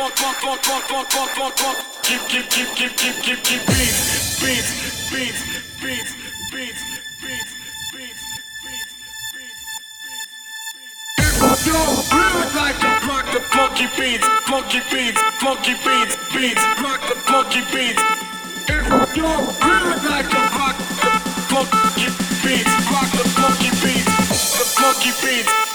funk, funk, funk, funk, funk, funk, funk, funk. Keep, keep, keep, keep, keep, keep, keep beats, beats, beats, beats, beats, beats, beats, beats, beats, beats. Yo, really like to rock the funky beats, funky beats, funky beats, beats, rock the funky beats. If you really like to rock the funky beats, rock the funky beats, the funky beats.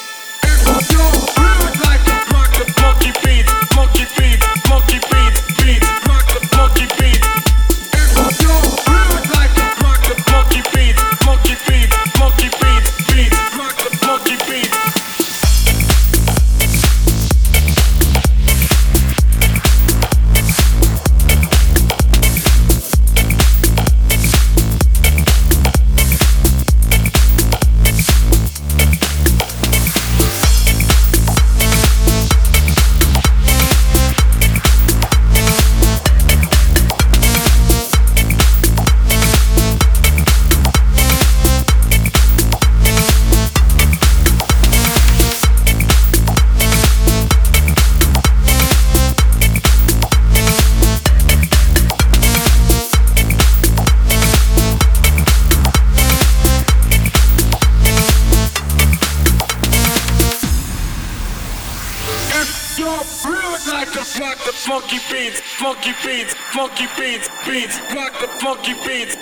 Rock the funky beats, funky beats, funky beats, beats, rock the funky beats.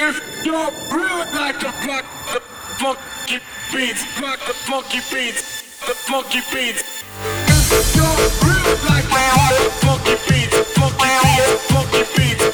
If you're really like to rock the funky beats, rock the funky beats, the funky beats. If you really like to rock the funky beats, funky beats, funky beats,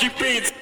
funky beats.